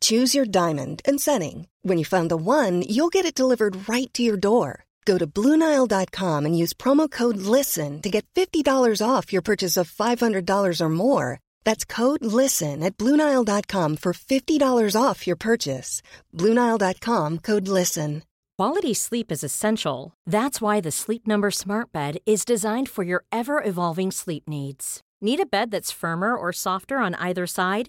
Choose your diamond and setting. When you find the one, you'll get it delivered right to your door. Go to Bluenile.com and use promo code LISTEN to get $50 off your purchase of $500 or more. That's code LISTEN at Bluenile.com for $50 off your purchase. Bluenile.com code LISTEN. Quality sleep is essential. That's why the Sleep Number Smart Bed is designed for your ever evolving sleep needs. Need a bed that's firmer or softer on either side?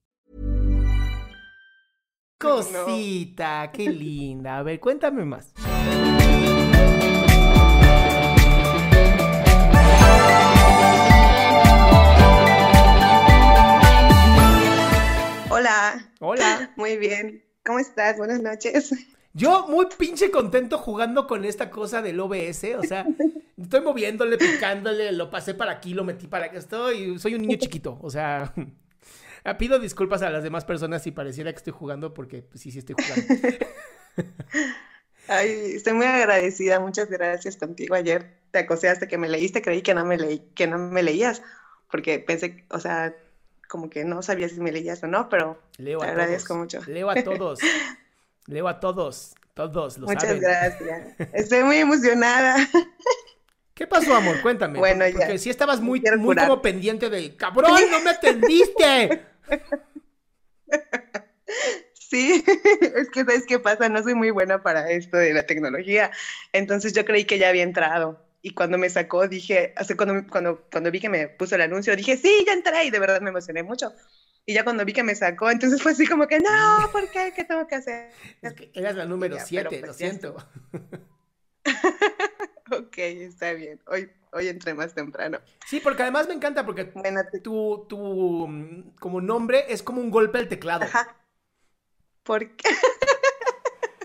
Cosita, qué linda. A ver, cuéntame más. Hola. Hola. Muy bien. ¿Cómo estás? Buenas noches. Yo muy pinche contento jugando con esta cosa del OBS, o sea, estoy moviéndole, picándole, lo pasé para aquí, lo metí para que estoy, soy un niño chiquito, o sea, pido disculpas a las demás personas si pareciera que estoy jugando porque pues, sí, sí estoy jugando. Ay, estoy muy agradecida, muchas gracias contigo. Ayer te acosé hasta que me leíste, creí que no me leí, que no me leías, porque pensé, o sea, como que no sabía si me leías o no, pero Leo te a agradezco todos, mucho. Leo a todos, leo a todos, todos lo Muchas saben. gracias. Estoy muy emocionada. ¿Qué pasó, amor? Cuéntame. Bueno, porque, ya. porque sí estabas muy, Quiero muy curar. como pendiente de, cabrón, no me atendiste. Sí, es que sabes qué pasa, no soy muy buena para esto de la tecnología, entonces yo creí que ya había entrado y cuando me sacó dije, hace cuando, cuando, cuando vi que me puso el anuncio dije, sí, ya entré y de verdad me emocioné mucho. Y ya cuando vi que me sacó, entonces fue así como que, no, ¿por qué? ¿Qué tengo que hacer? Es que eras la número Ya, 7, pero lo pues siento. Ok, está bien, hoy, hoy entré más temprano. Sí, porque además me encanta porque Bueno, te- tu, tu mm, como nombre es como un golpe al teclado. Ajá. ¿Por qué?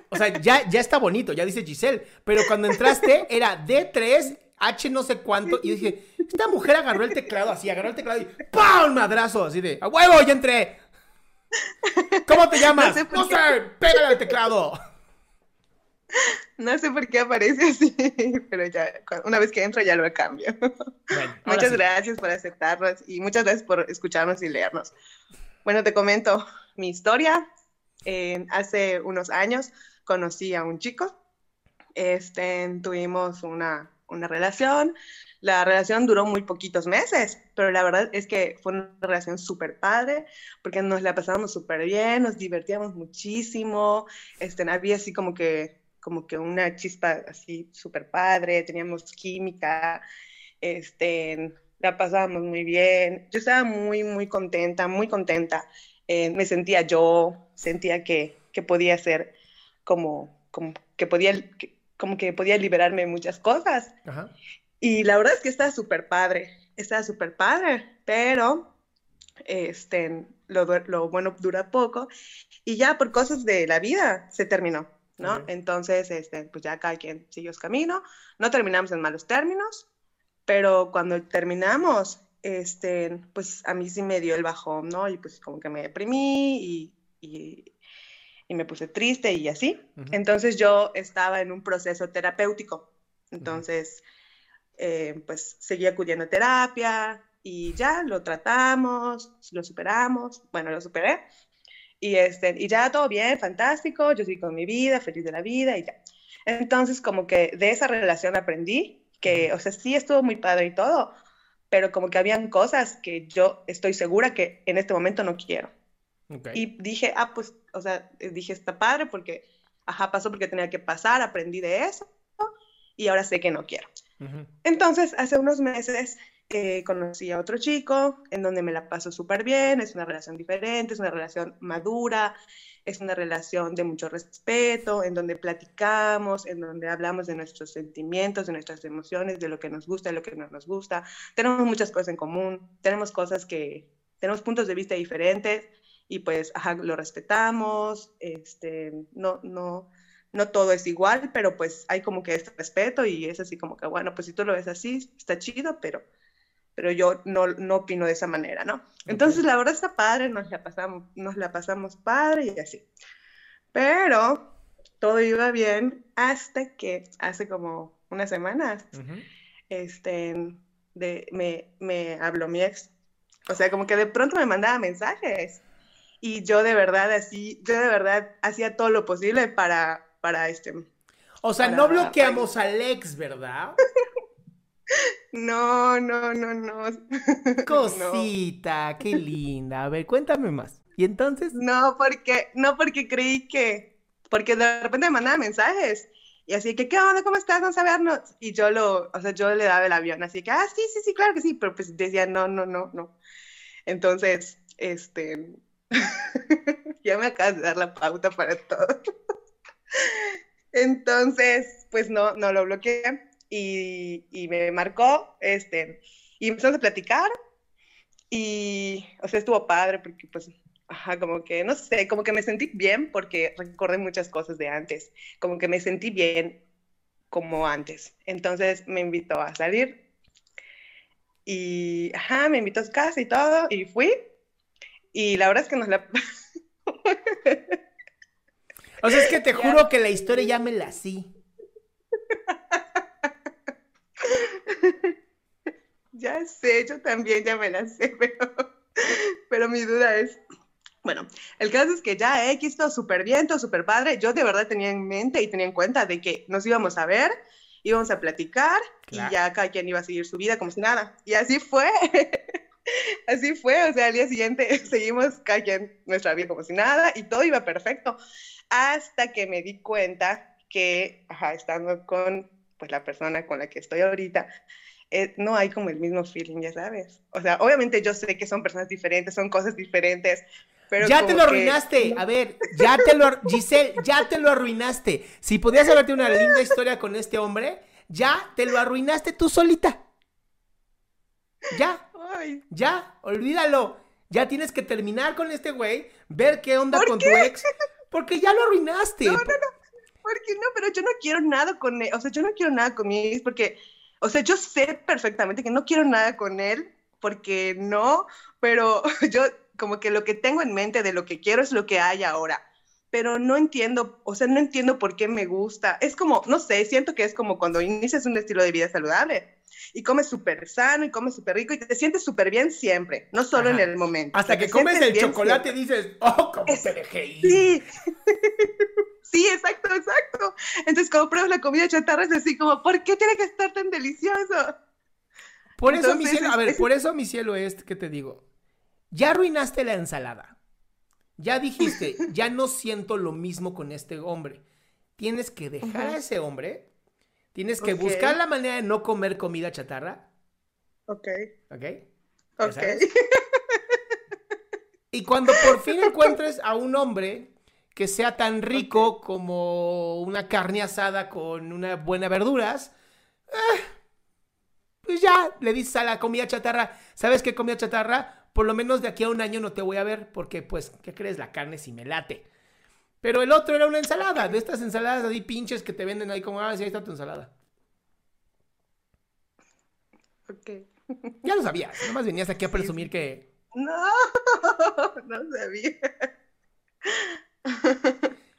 O sea, ya, ya está bonito, ya dice Giselle. Pero cuando entraste era D3, H no sé cuánto. Y dije, esta mujer agarró el teclado así, agarró el teclado y ¡pam! Madrazo, así de, ¡a huevo! ¡Ya entré! ¿Cómo te llamas? No sé, pégale al teclado. No sé por qué aparece así, pero ya, una vez que entro ya lo cambio. Bueno, Muchas sí. gracias por aceptarnos y muchas gracias por escucharnos y leernos. Bueno, te comento mi historia. Eh, hace unos años conocí a un chico. Este, tuvimos una, una relación. La relación duró muy poquitos meses, pero la verdad es que fue una relación súper padre porque nos la pasamos súper bien, nos divertíamos muchísimo. Este, había así como que, como que una chispa así súper padre, teníamos química este, la pasábamos muy bien. Yo estaba muy, muy contenta, muy contenta. Eh, me sentía yo, sentía que, que podía ser como, como que podía, que- como que podía liberarme de muchas cosas. Ajá. Y la verdad es que estaba súper padre, estaba súper padre, pero este, lo, lo bueno dura poco y ya por cosas de la vida se terminó, ¿no? Entonces, este, pues ya cada quien siguió su camino, no terminamos en malos términos, pero cuando terminamos, este, pues a mí sí me dio el bajón, ¿no? Y pues como que me deprimí y, y, y me puse triste y así. Ujú. Entonces yo estaba en un proceso terapéutico. Entonces, eh, pues seguí acudiendo a terapia y ya lo tratamos, lo superamos, bueno, lo superé. Y, este, y ya todo bien, fantástico, yo seguí con mi vida, feliz de la vida y ya. Entonces, como que de esa relación aprendí que, o sea, sí estuvo muy padre y todo, pero como que habían cosas que yo estoy segura que en este momento no quiero. Y dije, ah, pues, o sea, eh, dije, está padre porque, ajá, pasó porque tenía que pasar, aprendí de eso. y ahora sé que no quiero. Entonces, hace unos meses eh, conocí a otro chico en donde me la paso súper bien, es una relación diferente, es una relación madura, es una relación de mucho respeto, en donde platicamos, en donde hablamos de nuestros sentimientos, de nuestras emociones, de lo que nos gusta, de lo que no nos gusta. Tenemos muchas cosas en común, tenemos cosas que, tenemos puntos de vista diferentes y pues, ajá, lo respetamos, este, no, no, no todo es igual, pero pues hay como que este respeto y es así como que, bueno, pues si tú lo ves así, está chido, pero pero yo no, no opino de esa manera, ¿no? Entonces, la verdad está padre, nos la pasamos, nos la pasamos padre y así. Pero todo iba bien hasta que hace como unas semanas, este, de, me, me habló mi ex. O sea, como que de pronto me mandaba mensajes y yo de verdad así, yo de verdad hacía todo lo posible para, para este... O sea, no bloqueamos al ex, ¿verdad? No, no, no, no. Cosita, qué linda. A ver, cuéntame más. ¿Y entonces? No, porque, no, porque creí que, porque de repente me mandaba mensajes y así que, ¿qué onda? ¿Cómo estás? Vamos a vernos. Y yo lo, o sea, yo le daba el avión, así que, ah, sí, sí, sí, claro que sí, pero pues decía, no, no, no, no. Entonces, este, ya me acabas de dar la pauta para todo. Entonces, pues no, no lo bloqueé y, me marcó, este, y empezamos a platicar y, o sea, estuvo padre porque pues, ajá, como que, no sé, como que me sentí bien porque recordé muchas cosas de antes, como que me sentí bien como antes. Entonces me invitó a salir y, ajá, me invitó a su casa y todo y fui y la verdad es que nos la... o sea, es que te juro que la historia ya me la sí. Ya sé, yo también ya me la sé, pero, pero mi duda es, bueno, el caso es que ya X todo súper bien, todo súper padre. Yo de verdad tenía en mente y tenía en cuenta de que nos íbamos a ver, íbamos a platicar y ya cada quien iba a seguir su vida como si nada. Y así fue. así fue. O sea, al día siguiente seguimos cada quien nuestra vida como si nada y todo iba perfecto. Hasta que me di cuenta que, ajá, estando con pues la persona con la que estoy ahorita, eh, no hay como el mismo feeling, ya sabes. O sea, obviamente yo sé que son personas diferentes, son cosas diferentes, pero ya te lo arruinaste. A ver, ya te lo, Giselle, ya te lo arruinaste. Si podías haberte una linda historia con este hombre, ya te lo arruinaste tú solita. Ya. Ya, olvídalo. Ya tienes que terminar con este güey, ver qué onda con tu ex, porque ya lo arruinaste. No, no, no. Porque no, pero yo no quiero nada con él. O sea, yo no quiero nada con mi ex porque o sea, yo sé perfectamente que no quiero nada con él, porque no, pero yo como que lo que tengo en mente de lo que quiero es lo que hay ahora. Pero no entiendo, o sea, no entiendo por qué me gusta. Es como, no sé, siento que es como cuando inicias un estilo de vida saludable y comes súper sano y comes súper rico y te sientes súper bien siempre, no solo en el momento. Hasta que comes el chocolate y dices, oh, cómo te dejé ir. Sí. Entonces, como pruebas la comida chatarra, es así como, ¿por qué tiene que estar tan delicioso? Por eso, mi cielo, a ver, por eso, mi cielo, es que te digo, ya arruinaste la ensalada. Ya dijiste, ya no siento lo mismo con este hombre. Tienes que dejar a ese hombre. Tienes que buscar la manera de no comer comida chatarra. Ok. Ok. Ok. Y cuando por fin encuentres a un hombre que sea tan rico como una carne asada con unas buenas verduras, eh, pues ya le dices a la comida chatarra, ¿sabes qué comida chatarra? Por lo menos de aquí a un año no te voy a ver porque, pues, ¿qué crees? La carne sí me late. Pero el otro era una ensalada, de estas ensaladas ahí pinches que te venden ahí como, ah, sí, ahí está tu ensalada. Ok. Ya lo sabías, nomás venías aquí a presumir que... No, no sabía.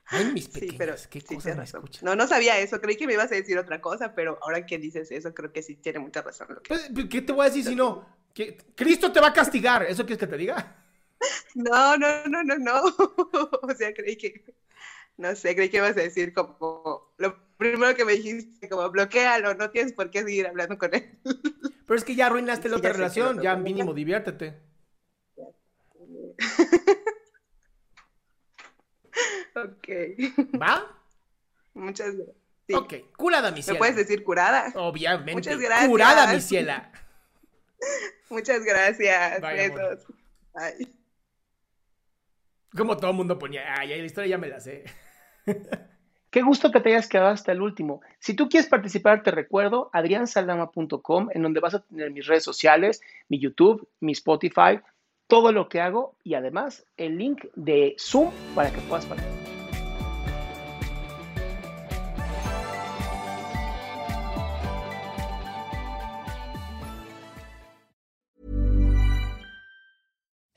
Ay, mis pequeñas, qué cosa me No, no sabía eso, creí que me ibas a decir otra cosa, pero ahora que dices eso, creo que sí tiene mucha razón. Pues, pues, ¿Qué te voy a decir si no? que Cristo te va a castigar, ¿eso quieres que te diga? No, no, no, no, no. O sea, creí que, no sé, creí que ibas a decir como, lo primero que me dijiste, como bloquealo, no tienes por qué seguir hablando con él. Pero es que ya arruinaste la otra relación, ya mínimo diviértete. Ok. ¿Va? Muchas gracias. Sí. Ok, curada, mi ¿Me ciela. puedes decir curada? Obviamente. Muchas gracias. Curada, mi ciela. Muchas gracias. Bye, amor. Besos. Bye. Como todo el mundo ponía, ay, ay, la historia ya me la sé. Qué gusto que te hayas quedado hasta el último. Si tú quieres participar, te recuerdo adriansaldama.com, en donde vas a tener mis redes sociales, mi YouTube, mi Spotify, todo lo que hago y además el link de Zoom para que puedas participar.